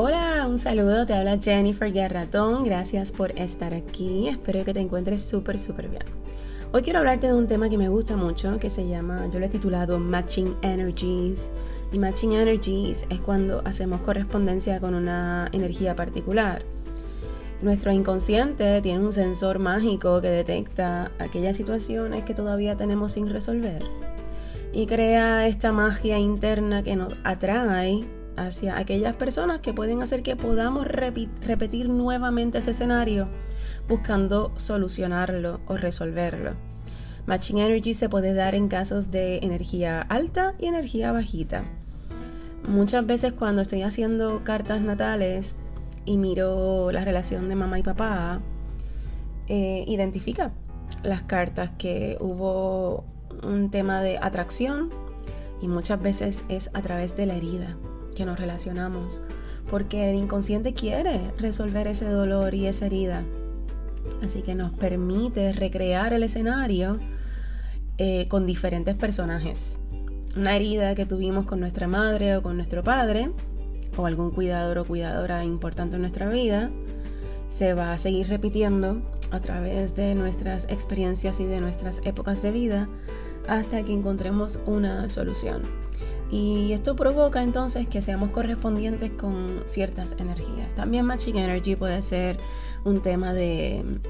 Hola, un saludo, te habla Jennifer Garratón, gracias por estar aquí, espero que te encuentres súper, súper bien. Hoy quiero hablarte de un tema que me gusta mucho, que se llama, yo lo he titulado Matching Energies. Y Matching Energies es cuando hacemos correspondencia con una energía particular. Nuestro inconsciente tiene un sensor mágico que detecta aquellas situaciones que todavía tenemos sin resolver y crea esta magia interna que nos atrae hacia aquellas personas que pueden hacer que podamos repetir nuevamente ese escenario buscando solucionarlo o resolverlo. Matching Energy se puede dar en casos de energía alta y energía bajita. Muchas veces cuando estoy haciendo cartas natales y miro la relación de mamá y papá, eh, identifica las cartas que hubo un tema de atracción y muchas veces es a través de la herida que nos relacionamos, porque el inconsciente quiere resolver ese dolor y esa herida. Así que nos permite recrear el escenario eh, con diferentes personajes. Una herida que tuvimos con nuestra madre o con nuestro padre, o algún cuidador o cuidadora importante en nuestra vida, se va a seguir repitiendo a través de nuestras experiencias y de nuestras épocas de vida hasta que encontremos una solución. Y esto provoca entonces que seamos correspondientes con ciertas energías. También Matching Energy puede ser un tema de,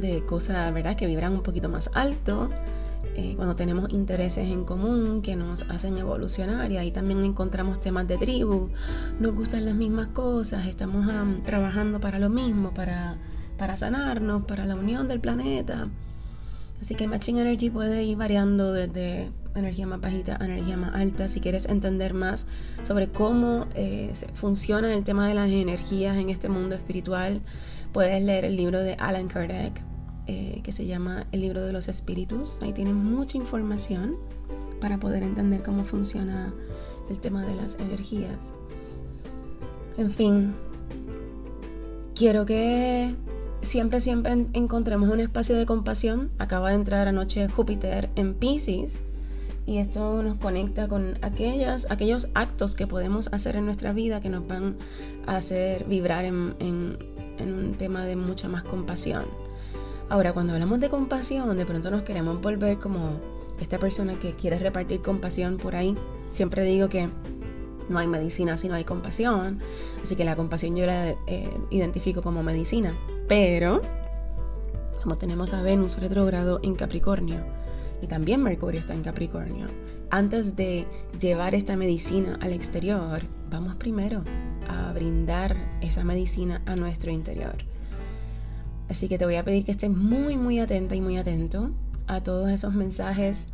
de cosas, ¿verdad?, que vibran un poquito más alto. Eh, cuando tenemos intereses en común que nos hacen evolucionar y ahí también encontramos temas de tribu, nos gustan las mismas cosas, estamos trabajando para lo mismo, para, para sanarnos, para la unión del planeta. Así que Matching Energy puede ir variando desde energía más bajita a energía más alta. Si quieres entender más sobre cómo eh, funciona el tema de las energías en este mundo espiritual, puedes leer el libro de Alan Kardec, eh, que se llama El libro de los espíritus. Ahí tienes mucha información para poder entender cómo funciona el tema de las energías. En fin, quiero que siempre, siempre encontremos un espacio de compasión. Acaba de entrar anoche Júpiter en Pisces y esto nos conecta con aquellas, aquellos actos que podemos hacer en nuestra vida que nos van a hacer vibrar en, en un tema de mucha más compasión. Ahora, cuando hablamos de compasión, de pronto nos queremos volver como esta persona que quiere repartir compasión por ahí. Siempre digo que no hay medicina si no hay compasión, así que la compasión yo la eh, identifico como medicina. Pero, como tenemos a Venus retrogrado en Capricornio y también Mercurio está en Capricornio, antes de llevar esta medicina al exterior, vamos primero a brindar esa medicina a nuestro interior. Así que te voy a pedir que estés muy, muy atenta y muy atento a todos esos mensajes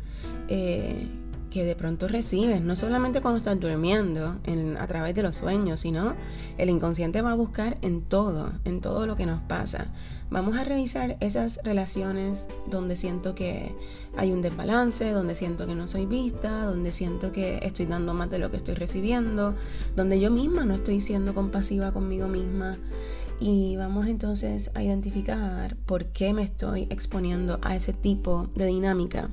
eh, que de pronto recibes, no solamente cuando estás durmiendo, a través de los sueños, sino el inconsciente va a buscar en todo, en todo lo que nos pasa. Vamos a revisar esas relaciones donde siento que hay un desbalance, donde siento que no soy vista, donde siento que estoy dando más de lo que estoy recibiendo, donde yo misma no estoy siendo compasiva conmigo misma. Y vamos entonces a identificar por qué me estoy exponiendo a ese tipo de dinámica,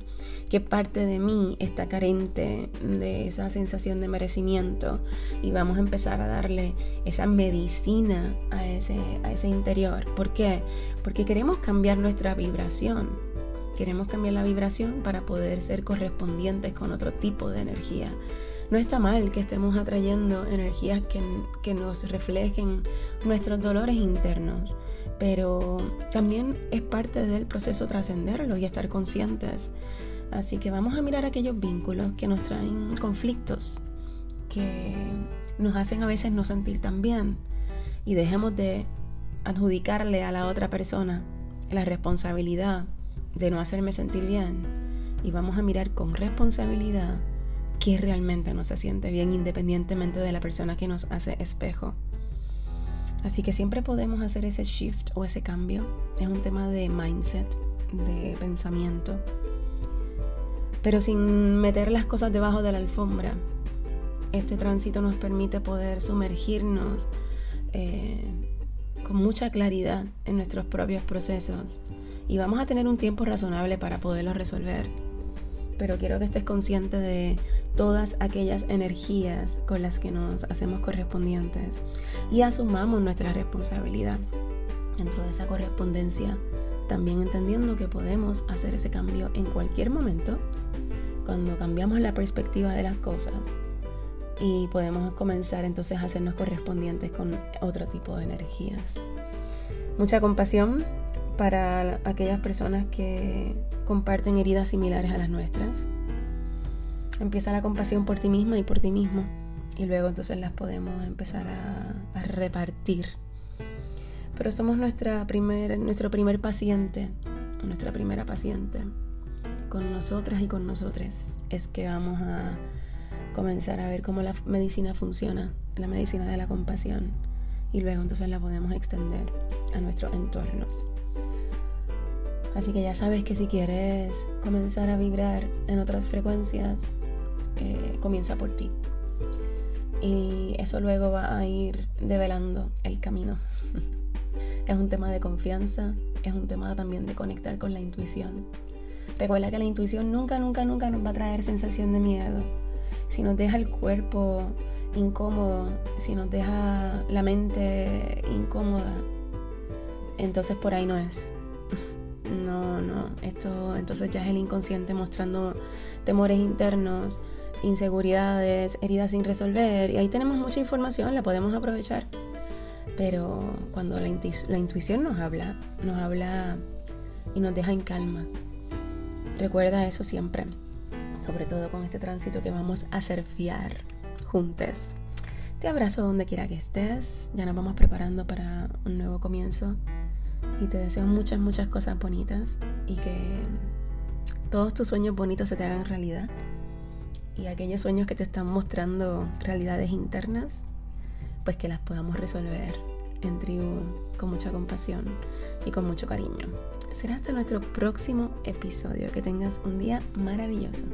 qué parte de mí está carente de esa sensación de merecimiento y vamos a empezar a darle esa medicina a ese, a ese interior. ¿Por qué? Porque queremos cambiar nuestra vibración. Queremos cambiar la vibración para poder ser correspondientes con otro tipo de energía. No está mal que estemos atrayendo energías que, nos reflejen nuestros dolores internos, pero también es parte del proceso trascenderlo y estar conscientes. Así que vamos a mirar aquellos vínculos que nos traen conflictos, que nos hacen a veces no sentir tan bien y dejemos de adjudicarle a la otra persona la responsabilidad de no hacerme sentir bien y vamos a mirar con responsabilidad que realmente no se siente bien independientemente de la persona que nos hace espejo. Así que siempre podemos hacer ese shift o ese cambio. Es un tema de mindset, de pensamiento. Pero sin meter las cosas debajo de la alfombra. Este tránsito nos permite poder sumergirnos eh, con mucha claridad en nuestros propios procesos. Y vamos a tener un tiempo razonable para poderlo resolver pero quiero que estés consciente de todas aquellas energías con las que nos hacemos correspondientes y asumamos nuestra responsabilidad dentro de esa correspondencia, también entendiendo que podemos hacer ese cambio en cualquier momento cuando cambiamos la perspectiva de las cosas y podemos comenzar entonces a hacernos correspondientes con otro tipo de energías. Mucha compasión para aquellas personas que comparten heridas similares a las nuestras. Empieza la compasión por ti misma y por ti mismo y luego entonces las podemos empezar a, repartir. Pero somos nuestra primer, nuestro primer paciente, nuestra primera paciente con nosotras y con nosotros. Es que vamos a comenzar a ver cómo la medicina funciona, la medicina de la compasión, y luego entonces la podemos extender a nuestros entornos. Así que ya sabes que si quieres comenzar a vibrar en otras frecuencias, eh, comienza por ti. Y eso luego va a ir develando el camino. es un tema de confianza, es un tema también de conectar con la intuición. Recuerda que la intuición nunca, nunca, nunca nos va a traer sensación de miedo. Si nos deja el cuerpo incómodo, si nos deja la mente incómoda, entonces por ahí no es. No, no, esto entonces ya es el inconsciente mostrando temores internos, inseguridades, heridas sin resolver. Y ahí tenemos mucha información, la podemos aprovechar. Pero cuando la, intuición nos habla, nos habla y nos deja en calma. Recuerda eso siempre, sobre todo con este tránsito que vamos a fiar juntos. Te abrazo donde quiera que estés, ya nos vamos preparando para un nuevo comienzo y te deseo muchas, muchas cosas bonitas y que todos tus sueños bonitos se te hagan realidad y aquellos sueños que te están mostrando realidades internas, pues que las podamos resolver en tribu con mucha compasión y con mucho cariño. Será hasta nuestro próximo episodio. Que tengas un día maravilloso.